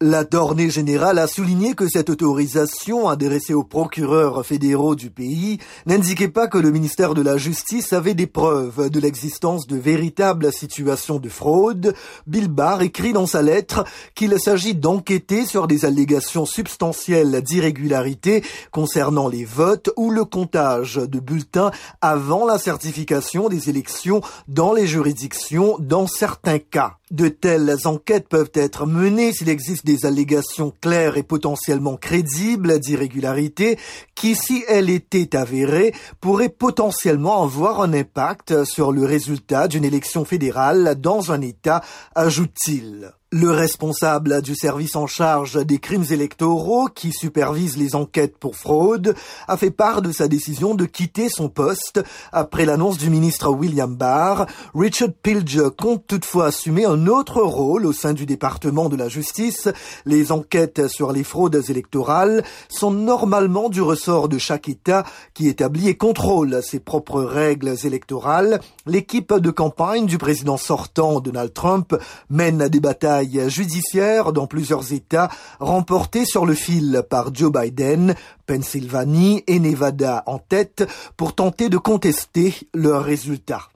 La tournée générale a souligné que cette autorisation adressée aux procureurs fédéraux du pays n'indiquait pas que le ministère de la Justice avait des preuves de l'existence de véritables situations de fraude. Bill Barr écrit dans sa lettre qu'il s'agit d'enquêter sur des allégations substantielles d'irrégularité concernant les votes ou le comptage de bulletins avant la certification des élections dans les juridictions dans certains cas. De telles enquêtes peuvent être menées s'il existe des allégations claires et potentiellement crédibles d'irrégularité qui, si elles étaient avérées, pourraient potentiellement avoir un impact sur le résultat d'une élection fédérale dans un État, ajoute-t-il. Le responsable du service en charge des crimes électoraux qui supervise les enquêtes pour fraude a fait part de sa décision de quitter son poste après l'annonce du ministre William Barr. Richard Pilge compte toutefois assumer un autre rôle au sein du département de la justice. Les enquêtes sur les fraudes électorales sont normalement du ressort de chaque État qui établit et contrôle ses propres règles électorales. L'équipe de campagne du président sortant Donald Trump mène des batailles judiciaire dans plusieurs États remportés sur le fil par Joe Biden, Pennsylvanie et Nevada en tête pour tenter de contester leurs résultats.